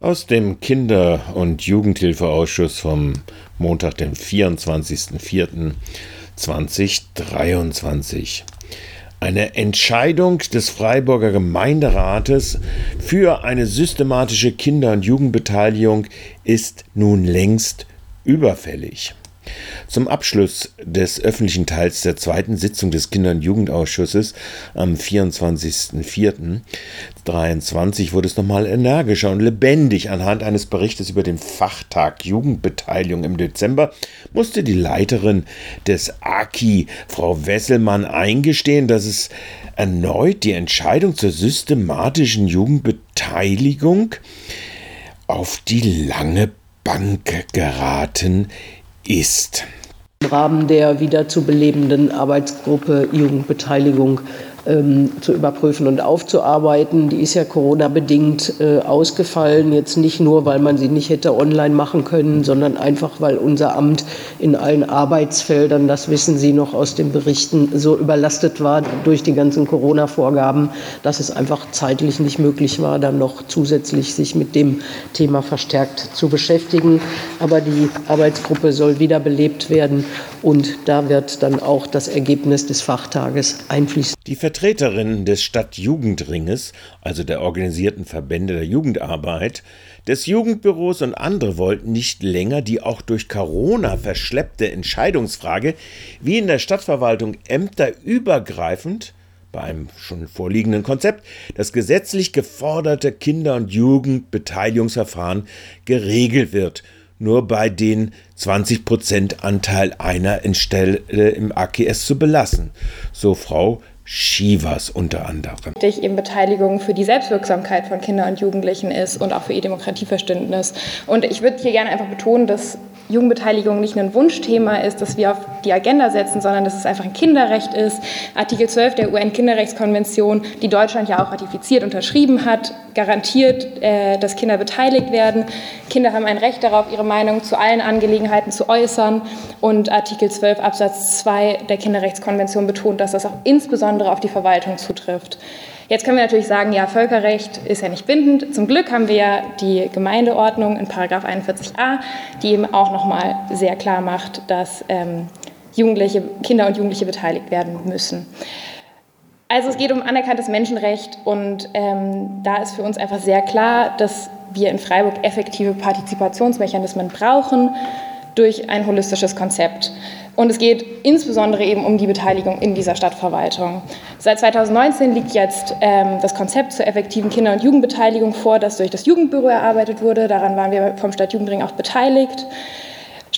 Aus dem Kinder- und Jugendhilfeausschuss vom Montag, dem 24.04.2023. Eine Entscheidung des Freiburger Gemeinderates für eine systematische Kinder- und Jugendbeteiligung ist nun längst überfällig. Zum Abschluss des öffentlichen Teils der zweiten Sitzung des Kinder- und Jugendausschusses am 24.04.23 wurde es nochmal energischer und lebendig. Anhand eines Berichtes über den Fachtag Jugendbeteiligung im Dezember musste die Leiterin des AKI, Frau Wesselmann, eingestehen, dass es erneut die Entscheidung zur systematischen Jugendbeteiligung auf die lange Bank geraten ist. Im Rahmen der wieder zu belebenden Arbeitsgruppe Jugendbeteiligung ähm, zu überprüfen und aufzuarbeiten. Die ist ja Corona-bedingt äh, ausgefallen. Jetzt nicht nur, weil man sie nicht hätte online machen können, sondern einfach, weil unser Amt in allen Arbeitsfeldern, das wissen Sie noch aus den Berichten, so überlastet war durch die ganzen Corona-Vorgaben, dass es einfach zeitlich nicht möglich war, dann noch zusätzlich sich mit dem Thema verstärkt zu beschäftigen. Aber die Arbeitsgruppe soll wiederbelebt werden und da wird dann auch das Ergebnis des Fachtages einfließen. Die Vertreterinnen des Stadtjugendringes, also der organisierten Verbände der Jugendarbeit, des Jugendbüros und andere wollten nicht länger die auch durch Corona verschleppte Entscheidungsfrage, wie in der Stadtverwaltung ämterübergreifend bei einem schon vorliegenden Konzept das gesetzlich geforderte Kinder- und Jugendbeteiligungsverfahren geregelt wird, nur bei den 20% Anteil einer Stelle im AKS zu belassen, so Frau Shivas unter anderem. Wichtig eben Beteiligung für die Selbstwirksamkeit von Kindern und Jugendlichen ist und auch für ihr Demokratieverständnis. Und ich würde hier gerne einfach betonen, dass Jugendbeteiligung nicht ein Wunschthema ist, das wir auf die Agenda setzen, sondern dass es einfach ein Kinderrecht ist. Artikel 12 der UN-Kinderrechtskonvention, die Deutschland ja auch ratifiziert, unterschrieben hat, garantiert, äh, dass Kinder beteiligt werden. Kinder haben ein Recht darauf, ihre Meinung zu allen Angelegenheiten zu äußern. Und Artikel 12 Absatz 2 der Kinderrechtskonvention betont, dass das auch insbesondere auf die Verwaltung zutrifft. Jetzt können wir natürlich sagen, ja, Völkerrecht ist ja nicht bindend. Zum Glück haben wir ja die Gemeindeordnung in Paragraph 41a, die eben auch nochmal sehr klar macht, dass ähm, Jugendliche, Kinder und Jugendliche beteiligt werden müssen. Also es geht um anerkanntes Menschenrecht und ähm, da ist für uns einfach sehr klar, dass wir in Freiburg effektive Partizipationsmechanismen brauchen durch ein holistisches Konzept. Und es geht insbesondere eben um die Beteiligung in dieser Stadtverwaltung. Seit 2019 liegt jetzt ähm, das Konzept zur effektiven Kinder- und Jugendbeteiligung vor, das durch das Jugendbüro erarbeitet wurde. Daran waren wir vom Stadtjugendring auch beteiligt.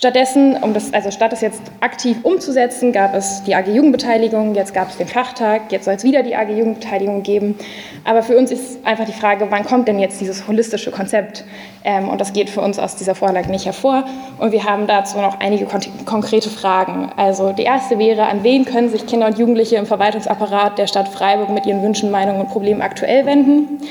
Stattdessen, um das, also statt es jetzt aktiv umzusetzen, gab es die AG Jugendbeteiligung, jetzt gab es den Fachtag, jetzt soll es wieder die AG Jugendbeteiligung geben. Aber für uns ist einfach die Frage, wann kommt denn jetzt dieses holistische Konzept? Ähm, und das geht für uns aus dieser Vorlage nicht hervor. Und wir haben dazu noch einige kon konkrete Fragen. Also die erste wäre, an wen können sich Kinder und Jugendliche im Verwaltungsapparat der Stadt Freiburg mit ihren Wünschen, Meinungen und Problemen aktuell wenden?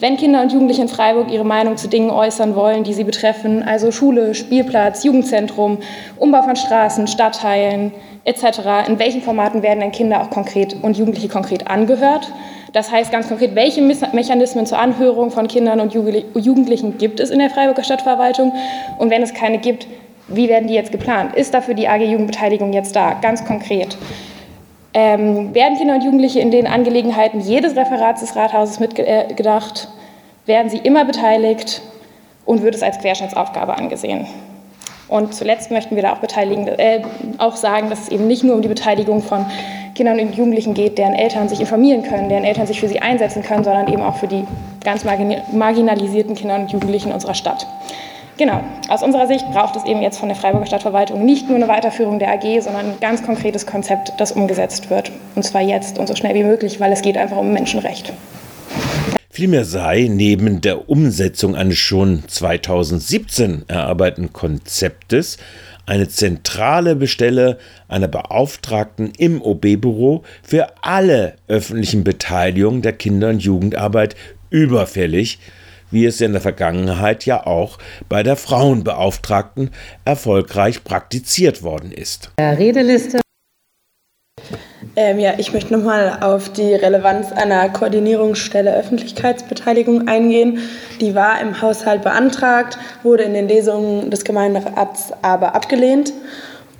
Wenn Kinder und Jugendliche in Freiburg ihre Meinung zu Dingen äußern wollen, die sie betreffen, also Schule, Spielplatz, Jugendzentrum, Umbau von Straßen, Stadtteilen etc., in welchen Formaten werden denn Kinder auch konkret und Jugendliche konkret angehört? Das heißt ganz konkret, welche Mechanismen zur Anhörung von Kindern und Jugendlichen gibt es in der Freiburger Stadtverwaltung? Und wenn es keine gibt, wie werden die jetzt geplant? Ist dafür die AG Jugendbeteiligung jetzt da? Ganz konkret. Ähm, werden Kinder und Jugendliche in den Angelegenheiten jedes Referats des Rathauses mitgedacht? Werden sie immer beteiligt und wird es als Querschnittsaufgabe angesehen? Und zuletzt möchten wir da auch, äh, auch sagen, dass es eben nicht nur um die Beteiligung von Kindern und Jugendlichen geht, deren Eltern sich informieren können, deren Eltern sich für sie einsetzen können, sondern eben auch für die ganz marginalisierten Kinder und Jugendlichen unserer Stadt. Genau, aus unserer Sicht braucht es eben jetzt von der Freiburger Stadtverwaltung nicht nur eine Weiterführung der AG, sondern ein ganz konkretes Konzept, das umgesetzt wird. Und zwar jetzt und so schnell wie möglich, weil es geht einfach um Menschenrecht. Vielmehr sei neben der Umsetzung eines schon 2017 erarbeiteten Konzeptes eine zentrale Bestelle einer Beauftragten im OB-Büro für alle öffentlichen Beteiligungen der Kinder- und Jugendarbeit überfällig, wie es in der Vergangenheit ja auch bei der Frauenbeauftragten erfolgreich praktiziert worden ist. Redeliste Ähm, ja, ich möchte nochmal auf die Relevanz einer Koordinierungsstelle Öffentlichkeitsbeteiligung eingehen. Die war im Haushalt beantragt, wurde in den Lesungen des Gemeinderats aber abgelehnt.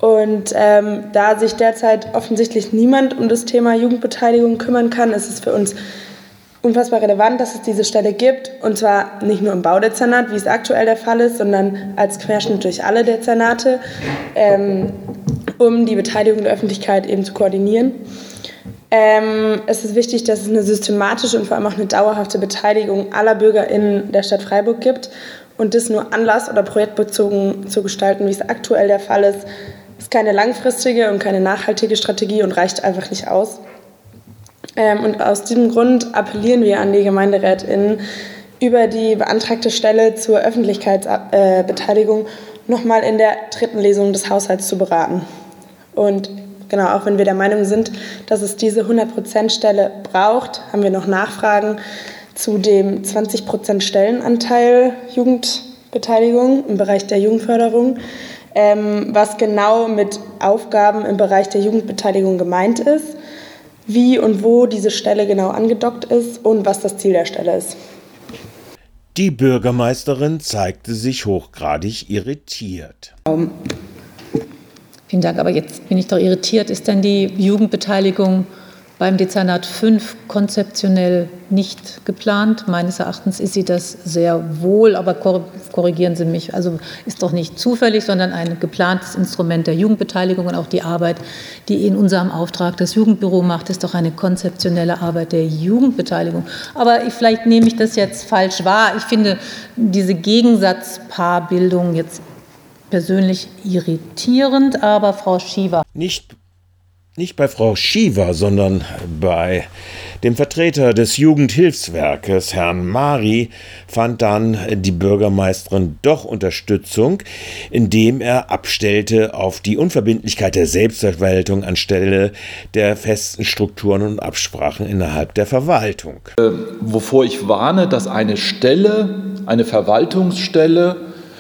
Und ähm, da sich derzeit offensichtlich niemand um das Thema Jugendbeteiligung kümmern kann, ist es für uns unfassbar relevant, dass es diese Stelle gibt. Und zwar nicht nur im Baudezernat, wie es aktuell der Fall ist, sondern als Querschnitt durch alle Dezernate. Ähm, um die Beteiligung der Öffentlichkeit eben zu koordinieren. Ähm, es ist wichtig, dass es eine systematische und vor allem auch eine dauerhafte Beteiligung aller BürgerInnen der Stadt Freiburg gibt und das nur anlass- oder projektbezogen zu gestalten, wie es aktuell der Fall ist, ist keine langfristige und keine nachhaltige Strategie und reicht einfach nicht aus. Ähm, und aus diesem Grund appellieren wir an die GemeinderätInnen, über die beantragte Stelle zur Öffentlichkeitsbeteiligung nochmal in der dritten Lesung des Haushalts zu beraten. Und genau, auch wenn wir der Meinung sind, dass es diese 100%-Stelle braucht, haben wir noch Nachfragen zu dem 20% Stellenanteil Jugendbeteiligung im Bereich der Jugendförderung, ähm, was genau mit Aufgaben im Bereich der Jugendbeteiligung gemeint ist, wie und wo diese Stelle genau angedockt ist und was das Ziel der Stelle ist. Die Bürgermeisterin zeigte sich hochgradig irritiert. Um Vielen Dank. Aber jetzt bin ich doch irritiert. Ist denn die Jugendbeteiligung beim Dezernat 5 konzeptionell nicht geplant. Meines Erachtens ist sie das sehr wohl, aber korrigieren Sie mich. Also ist doch nicht zufällig, sondern ein geplantes Instrument der Jugendbeteiligung und auch die Arbeit, die in unserem Auftrag das Jugendbüro macht, ist doch eine konzeptionelle Arbeit der Jugendbeteiligung. Aber ich, vielleicht nehme ich das jetzt falsch wahr. Ich finde diese Gegensatzpaarbildung jetzt persönlich irritierend, aber Frau Schiever. Nicht, nicht bei Frau Schiever, sondern bei dem Vertreter des Jugendhilfswerkes, Herrn Mari, fand dann die Bürgermeisterin doch Unterstützung, indem er abstellte auf die Unverbindlichkeit der Selbstverwaltung anstelle der festen Strukturen und Absprachen innerhalb der Verwaltung. Äh, wovor ich warne, dass eine Stelle, eine Verwaltungsstelle,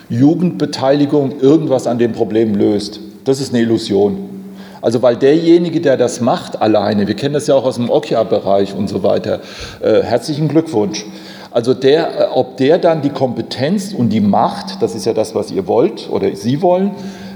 Jugendbeteiligung irgendwas an dem Problem löst. Das ist eine Illusion. Also weil derjenige, der das macht alleine, wir kennen das ja auch aus dem OKIA-Bereich und so weiter, äh, herzlichen Glückwunsch. Also der, äh, ob der dann die Kompetenz und die Macht, das ist ja das, was ihr wollt oder Sie wollen,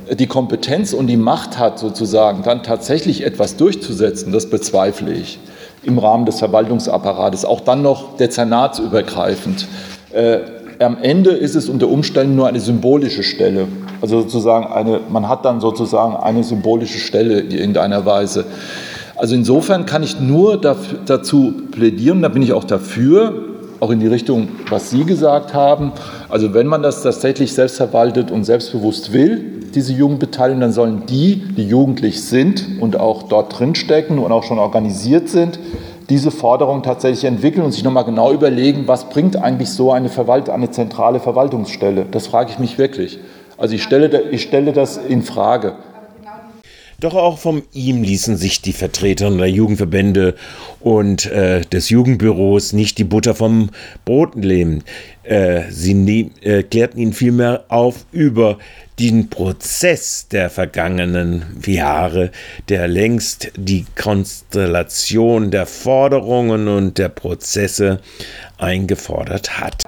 äh, die Kompetenz und die Macht hat, sozusagen dann tatsächlich etwas durchzusetzen, das bezweifle ich im Rahmen des Verwaltungsapparates, auch dann noch dezernatsübergreifend. Äh, am Ende ist es unter Umständen nur eine symbolische Stelle. Also sozusagen eine, man hat dann sozusagen eine symbolische Stelle in irgendeiner Weise. Also insofern kann ich nur dafür, dazu plädieren, da bin ich auch dafür, auch in die Richtung, was Sie gesagt haben. Also wenn man das tatsächlich selbst verwaltet und selbstbewusst will, diese Jugendbeteiligung, dann sollen die, die jugendlich sind und auch dort drinstecken und auch schon organisiert sind, diese Forderung tatsächlich entwickeln und sich nochmal genau überlegen, was bringt eigentlich so eine, Verwalt eine zentrale Verwaltungsstelle? Das frage ich mich wirklich. Also ich stelle, ich stelle das in Frage. Doch auch von ihm ließen sich die Vertreter der Jugendverbände und äh, des Jugendbüros nicht die Butter vom Brot nehmen. Äh, sie ne äh, klärten ihn vielmehr auf über den Prozess der vergangenen Jahre, der längst die Konstellation der Forderungen und der Prozesse eingefordert hat.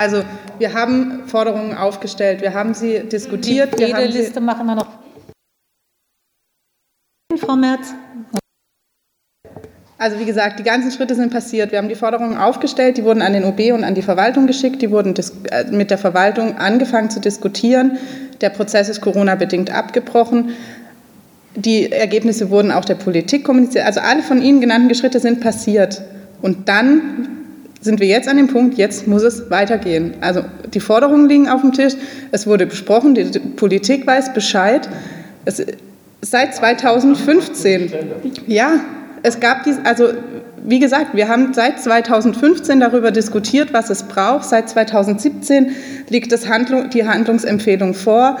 Also wir haben Forderungen aufgestellt, wir haben sie diskutiert. Die Redeliste machen wir noch. Frau Merz. Also wie gesagt, die ganzen Schritte sind passiert. Wir haben die Forderungen aufgestellt, die wurden an den OB und an die Verwaltung geschickt, die wurden äh, mit der Verwaltung angefangen zu diskutieren. Der Prozess ist Corona-bedingt abgebrochen. Die Ergebnisse wurden auch der Politik kommuniziert. Also alle von Ihnen genannten Schritte sind passiert. Und dann sind wir jetzt an dem Punkt, jetzt muss es weitergehen. Also die Forderungen liegen auf dem Tisch, es wurde besprochen, die Politik weiß Bescheid. Es, seit 2015, ja, es gab dies, also wie gesagt, wir haben seit 2015 darüber diskutiert, was es braucht. Seit 2017 liegt Handlung, die Handlungsempfehlung vor.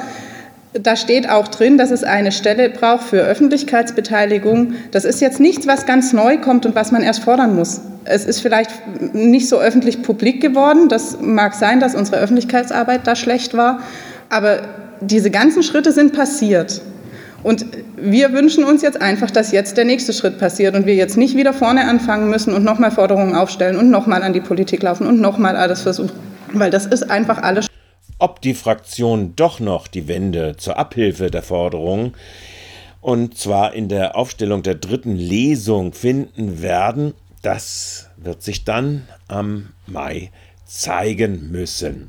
Da steht auch drin, dass es eine Stelle braucht für Öffentlichkeitsbeteiligung. Das ist jetzt nichts, was ganz neu kommt und was man erst fordern muss. Es ist vielleicht nicht so öffentlich publik geworden. Das mag sein, dass unsere Öffentlichkeitsarbeit da schlecht war. Aber diese ganzen Schritte sind passiert. Und wir wünschen uns jetzt einfach, dass jetzt der nächste Schritt passiert und wir jetzt nicht wieder vorne anfangen müssen und nochmal Forderungen aufstellen und nochmal an die Politik laufen und nochmal alles versuchen, weil das ist einfach alles. Ob die Fraktionen doch noch die Wende zur Abhilfe der Forderungen und zwar in der Aufstellung der dritten Lesung finden werden, das wird sich dann am Mai zeigen müssen.